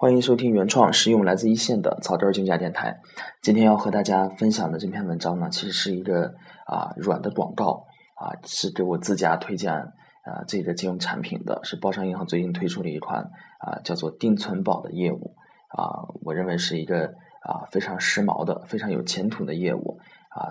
欢迎收听原创实用来自一线的草根竞价电台。今天要和大家分享的这篇文章呢，其实是一个啊软的广告啊，是给我自家推荐啊这个金融产品的，是包商银行最近推出的一款啊叫做定存宝的业务啊，我认为是一个啊非常时髦的、非常有前途的业务啊，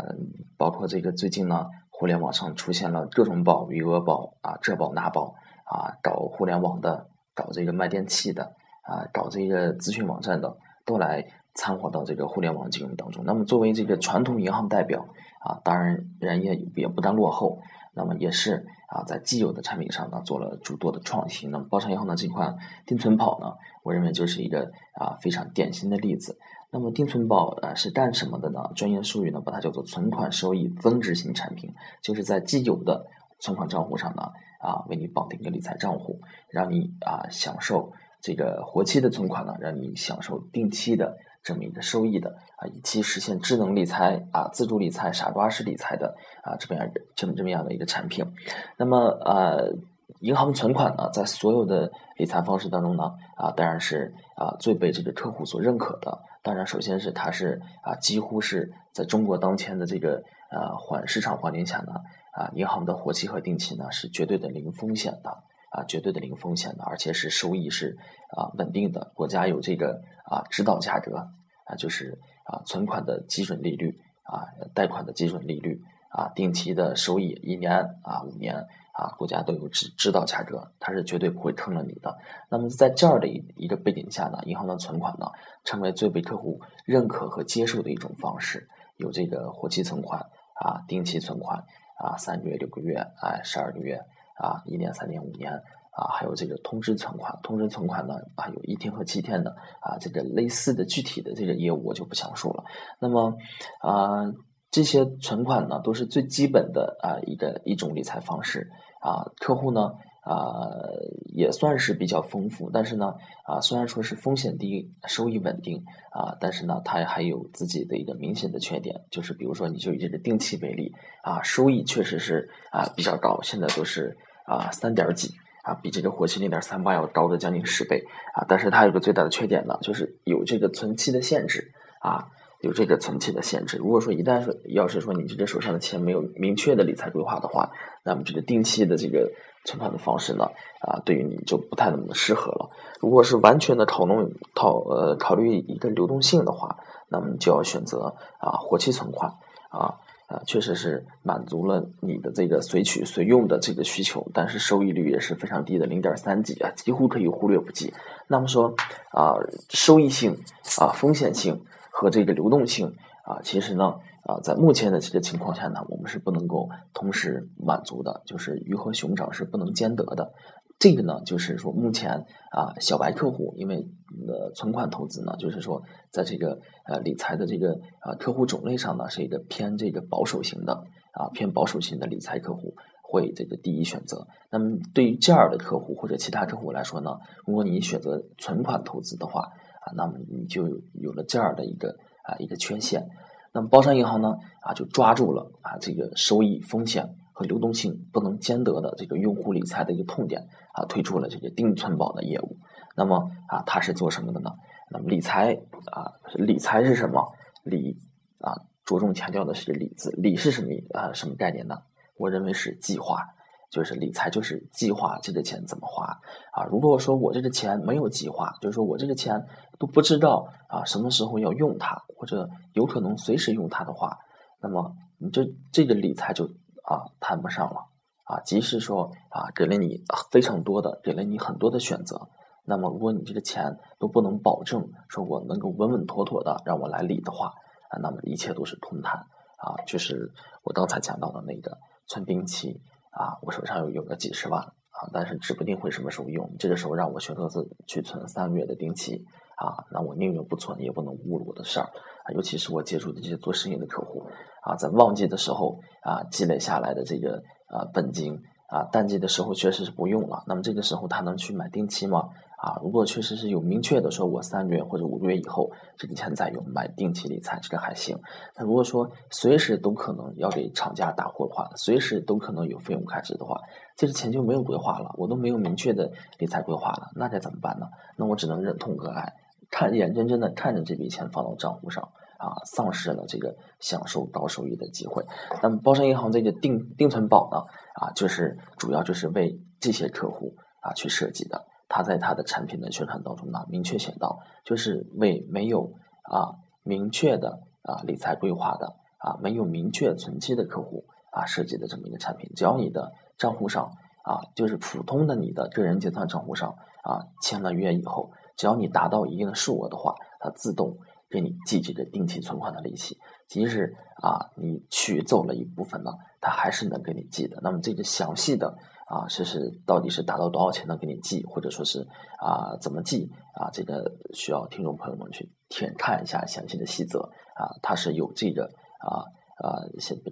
包括这个最近呢，互联网上出现了各种宝、余额宝啊、这宝那宝啊，搞互联网的、搞这个卖电器的。啊，搞这个咨询网站的都来掺和到这个互联网金融当中。那么作为这个传统银行代表啊，当然人也也不甘落后，那么也是啊，在既有的产品上呢做了诸多的创新。那么包商银行的这款定存宝呢，我认为就是一个啊非常典型的例子。那么定存宝啊是干什么的呢？专业术语呢把它叫做存款收益增值型产品，就是在既有的存款账户上呢啊为你绑定一个理财账户，让你啊享受。这个活期的存款呢，让你享受定期的这么一个收益的啊，以期实现智能理财啊、自主理财、傻瓜式理财的啊这么样这么这么样的一个产品。那么呃，银行存款呢，在所有的理财方式当中呢啊，当然是啊最被这个客户所认可的。当然，首先是它是啊，几乎是在中国当前的这个呃环市场环境下呢啊，银行的活期和定期呢是绝对的零风险的。啊，绝对的零风险的，而且是收益是啊稳定的。国家有这个啊指导价格啊，就是啊存款的基准利率啊，贷款的基准利率啊，定期的收益一年啊五年啊，国家都有指指导价格，它是绝对不会坑了你的。那么在这儿的一一个背景下呢，银行的存款呢，成为最被客户认可和接受的一种方式。有这个活期存款啊，定期存款啊，三个月、六个月啊，十二个月。啊，一年、三年、五年啊，还有这个通知存款，通知存款呢啊，有一天和七天的啊，这个类似的具体的这个业务我就不详述了。那么啊，这些存款呢，都是最基本的啊一个一种理财方式啊，客户呢。啊，也算是比较丰富，但是呢，啊，虽然说是风险低、收益稳定啊，但是呢，它还有自己的一个明显的缺点，就是比如说，你就以这个定期为例啊，收益确实是啊比较高，现在都是啊三点几啊，比这个活期零点三八要高的将近十倍啊，但是它有个最大的缺点呢，就是有这个存期的限制啊。有这个存期的限制。如果说一旦说要是说你这个手上的钱没有明确的理财规划的话，那么这个定期的这个存款的方式呢，啊，对于你就不太那么适合了。如果是完全的考弄考呃考虑一个流动性的话，那么就要选择啊活期存款啊啊，确实是满足了你的这个随取随用的这个需求，但是收益率也是非常低的，零点三几啊，几乎可以忽略不计。那么说啊，收益性啊，风险性。和这个流动性啊，其实呢啊，在目前的这个情况下呢，我们是不能够同时满足的，就是鱼和熊掌是不能兼得的。这个呢，就是说目前啊，小白客户因为呃存款投资呢，就是说在这个呃理财的这个啊客户种类上呢，是一个偏这个保守型的啊偏保守型的理财客户会这个第一选择。那么对于这样的客户或者其他客户来说呢，如果你选择存款投资的话啊，那么你就有了这样的一个啊一个缺陷，那么包商银行呢啊就抓住了啊这个收益风险和流动性不能兼得的这个用户理财的一个痛点啊推出了这个定存宝的业务。那么啊它是做什么的呢？那么理财啊理财是什么？理啊着重强调的是个理字，理是什么啊什么概念呢？我认为是计划。就是理财，就是计划这个钱怎么花啊？如果说我这个钱没有计划，就是说我这个钱都不知道啊什么时候要用它，或者有可能随时用它的话，那么你这这个理财就啊谈不上了啊。即使说啊给了你非常多的，给了你很多的选择，那么如果你这个钱都不能保证说我能够稳稳妥妥的让我来理的话啊，那么一切都是空谈啊。就是我刚才讲到的那个存定期。啊，我手上有有个几十万啊，但是指不定会什么时候用。这个时候让我选择是去存三个月的定期啊，那我宁愿不存，也不能误了我的事儿啊。尤其是我接触的这些做生意的客户啊，在旺季的时候啊，积累下来的这个啊本金啊，淡季的时候确实是不用了。那么这个时候他能去买定期吗？啊，如果确实是有明确的说，我三个月或者五个月以后这个钱再用买定期理财，这个还行。那如果说随时都可能要给厂家打货款，随时都可能有费用开支的话，这个钱就没有规划了，我都没有明确的理财规划了，那该怎么办呢？那我只能忍痛割爱，看眼睁睁的看着这笔钱放到账户上啊，丧失了这个享受高收益的机会。那么，包商银行这个定定存宝呢，啊，就是主要就是为这些客户啊去设计的。他在他的产品的宣传当中呢，明确写到，就是为没有啊明确的啊理财规划的啊没有明确存期的客户啊设计的这么一个产品。只要你的账户上啊，就是普通的你的个人结算账户上啊签了约以后，只要你达到一定的数额的话，它自动给你记这个定期存款的利息。即使啊你取走了一部分呢，它还是能给你记的。那么这个详细的。啊，是是，到底是达到多少钱能给你记，或者说是啊怎么记啊？这个需要听众朋友们去填看一下详细的细则啊，它是有这个啊啊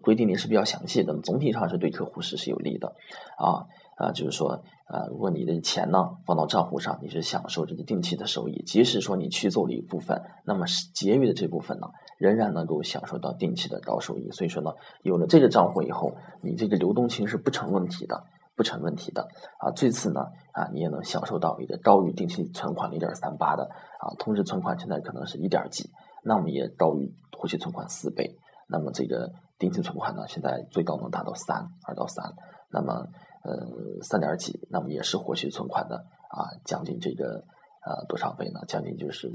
规定的是比较详细的，总体上是对客户是是有利的啊啊，就是说啊，如果你的钱呢放到账户上，你是享受这个定期的收益，即使说你取走了一部分，那么是结余的这部分呢，仍然能够享受到定期的高收益。所以说呢，有了这个账户以后，你这个流动性是不成问题的。不成问题的啊，最次呢啊，你也能享受到一个高于定期存款零点三八的啊，通知存款现在可能是一点几，那么也高于活期存款四倍。那么这个定期存款呢，现在最高能达到三二到三，那么呃三点几，那么也是活期存款的啊，将近这个呃多少倍呢？将近就是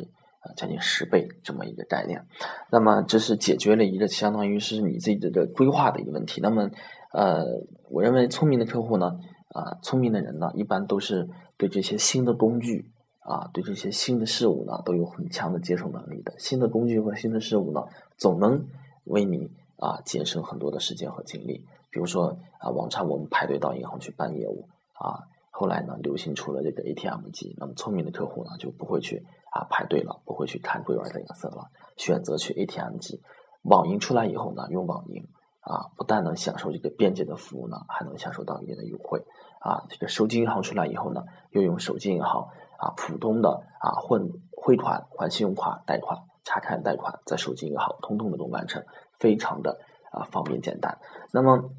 呃将近十倍这么一个概念。那么这是解决了一个相当于是你自己的规划的一个问题。那么。呃，我认为聪明的客户呢，啊，聪明的人呢，一般都是对这些新的工具啊，对这些新的事物呢，都有很强的接受能力的。新的工具和新的事物呢，总能为你啊节省很多的时间和精力。比如说啊，往常我们排队到银行去办业务啊，后来呢，流行出了这个 ATM 机，那么聪明的客户呢，就不会去啊排队了，不会去看柜员的颜色了，选择去 ATM 机。网银出来以后呢，用网银。啊，不但能享受这个便捷的服务呢，还能享受到一定的优惠。啊，这个手机银行出来以后呢，又用手机银行啊，普通的啊，混汇款、还信用卡、贷款、查看贷款，在手机银行通通的都完成，非常的啊方便简单。那么，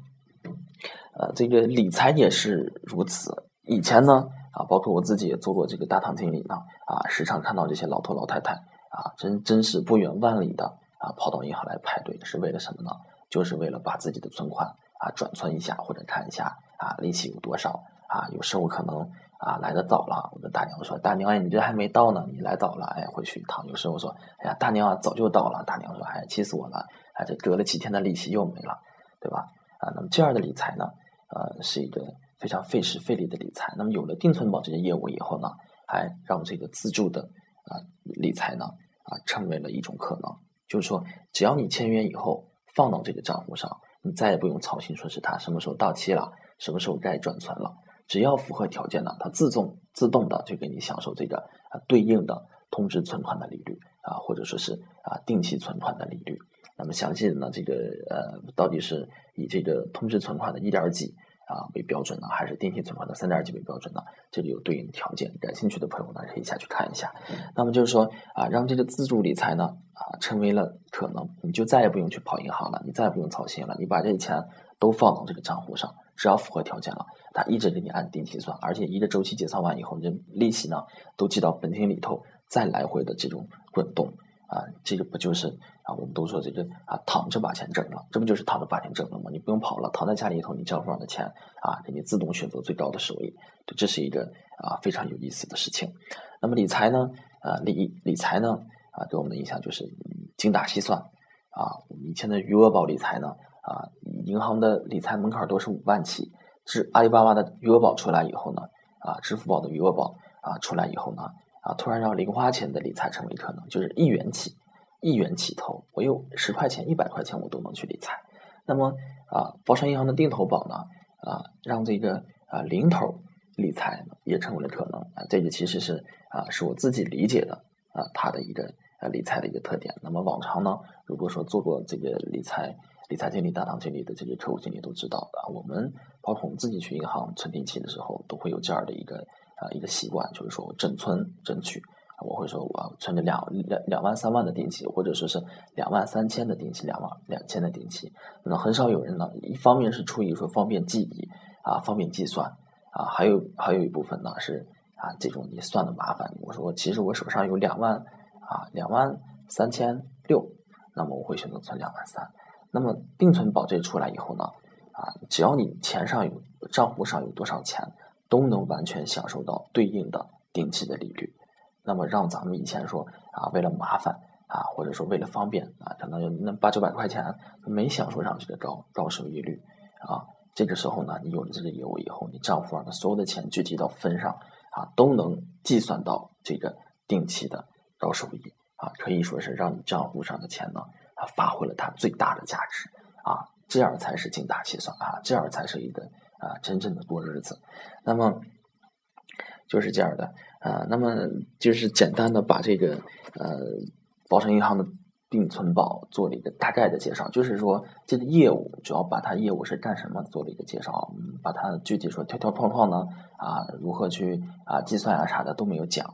呃，这个理财也是如此。以前呢，啊，包括我自己也做过这个大堂经理呢，啊，时常看到这些老头老太太啊，真真是不远万里的啊，跑到银行来排队，是为了什么呢？就是为了把自己的存款啊转存一下，或者看一下啊利息有多少啊。有时候可能啊来的早了，我跟大娘说：“大娘，哎，你这还没到呢，你来早了，哎，回去一趟。”有时候说：“哎呀，大娘啊，早就到了。”大娘说：“哎，气死我了，哎，这隔了几天的利息又没了，对吧？”啊，那么这样的理财呢，呃，是一个非常费时费力的理财。那么有了定存宝这些业务以后呢，还让这个自助的啊理财呢啊成为了一种可能。就是说，只要你签约以后。放到这个账户上，你再也不用操心说是它什么时候到期了，什么时候该转存了。只要符合条件呢，它自动自动的就给你享受这个啊对应的通知存款的利率啊，或者说是啊定期存款的利率。那么详细的呢，这个呃到底是以这个通知存款的一点几？啊，为标准呢，还是定期存款的三点几为标准呢？这里有对应的条件，感兴趣的朋友呢可以下去看一下。那么就是说啊，让这个自助理财呢啊成为了可能，你就再也不用去跑银行了，你再也不用操心了，你把这钱都放到这个账户上，只要符合条件了，它一直给你按定期算，而且一个周期结算完以后，这利息呢都记到本金里头，再来回的这种滚动。啊，这个不就是啊？我们都说这个啊，躺着把钱挣了，这不就是躺着把钱挣了吗？你不用跑了，躺在家里头，你账户上的钱啊，给你自动选择最高的收益，这是一个啊非常有意思的事情。那么理财呢，啊理理财呢，啊给我们的印象就是精打细算啊。我们以前的余额宝理财呢，啊银行的理财门槛都是五万起，支阿里巴巴的余额宝出来以后呢，啊支付宝的余额宝啊出来以后呢。啊，突然让零花钱的理财成为可能，就是一元起，一元起投，我有十块钱、一百块钱，我都能去理财。那么啊，包商银行的定投宝呢，啊，让这个啊零头理财也成为了可能啊。这个其实是啊，是我自己理解的啊，它的一个呃理财的一个特点。那么往常呢，如果说做过这个理财理财经理、大堂经理的这些客户经理都知道的，我们包括我们自己去银行存定期的时候，都会有这样的一个啊一个习惯，就是说整存整取，我会说我存着两两两万三万的定期，或者说是两万三千的定期，两万两千的定期。那很少有人呢，一方面是出于说方便记忆啊，方便计算啊，还有还有一部分呢是啊这种你算的麻烦。我说其实我手上有两万啊两万三千六，那么我会选择存两万三。那么定存保这出来以后呢？啊，只要你钱上有账户上有多少钱，都能完全享受到对应的定期的利率。那么让咱们以前说啊，为了麻烦啊，或者说为了方便啊，可能那八九百块钱没享受上这个高高收益率啊。这个时候呢，你有了这个业务以后，你账户上的所有的钱具体到分上啊，都能计算到这个定期的高收益啊，可以说是让你账户上的钱呢，发挥了它最大的价值啊。这样才是精打细算啊，这样才是一个啊真正的过日子。那么就是这样的啊，那么就是简单的把这个呃保诚银行的定存宝做了一个大概的介绍，就是说这个业务主要把它业务是干什么做了一个介绍，把它具体说条条框框呢啊如何去啊计算啊啥的都没有讲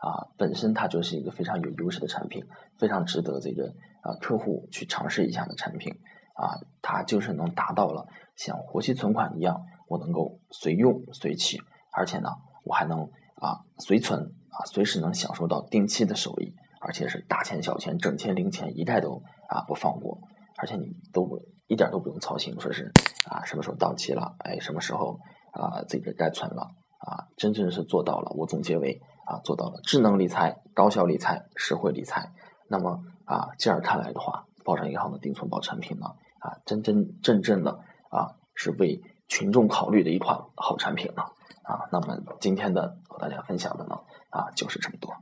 啊，本身它就是一个非常有优势的产品，非常值得这个啊客户去尝试一下的产品。啊，它就是能达到了像活期存款一样，我能够随用随取，而且呢，我还能啊随存啊，随时能享受到定期的收益，而且是大钱小钱、整钱零钱一概都啊不放过，而且你都不一点都不用操心，说是啊什么时候到期了，哎什么时候啊这个该存了啊，真正是做到了。我总结为啊做到了智能理财、高效理财、实惠理财。那么啊这样看来的话，保诚银行的定存保产品呢？啊，真真正正的啊，是为群众考虑的一款好产品了。啊，那么今天的和大家分享的呢，啊，就是这么多。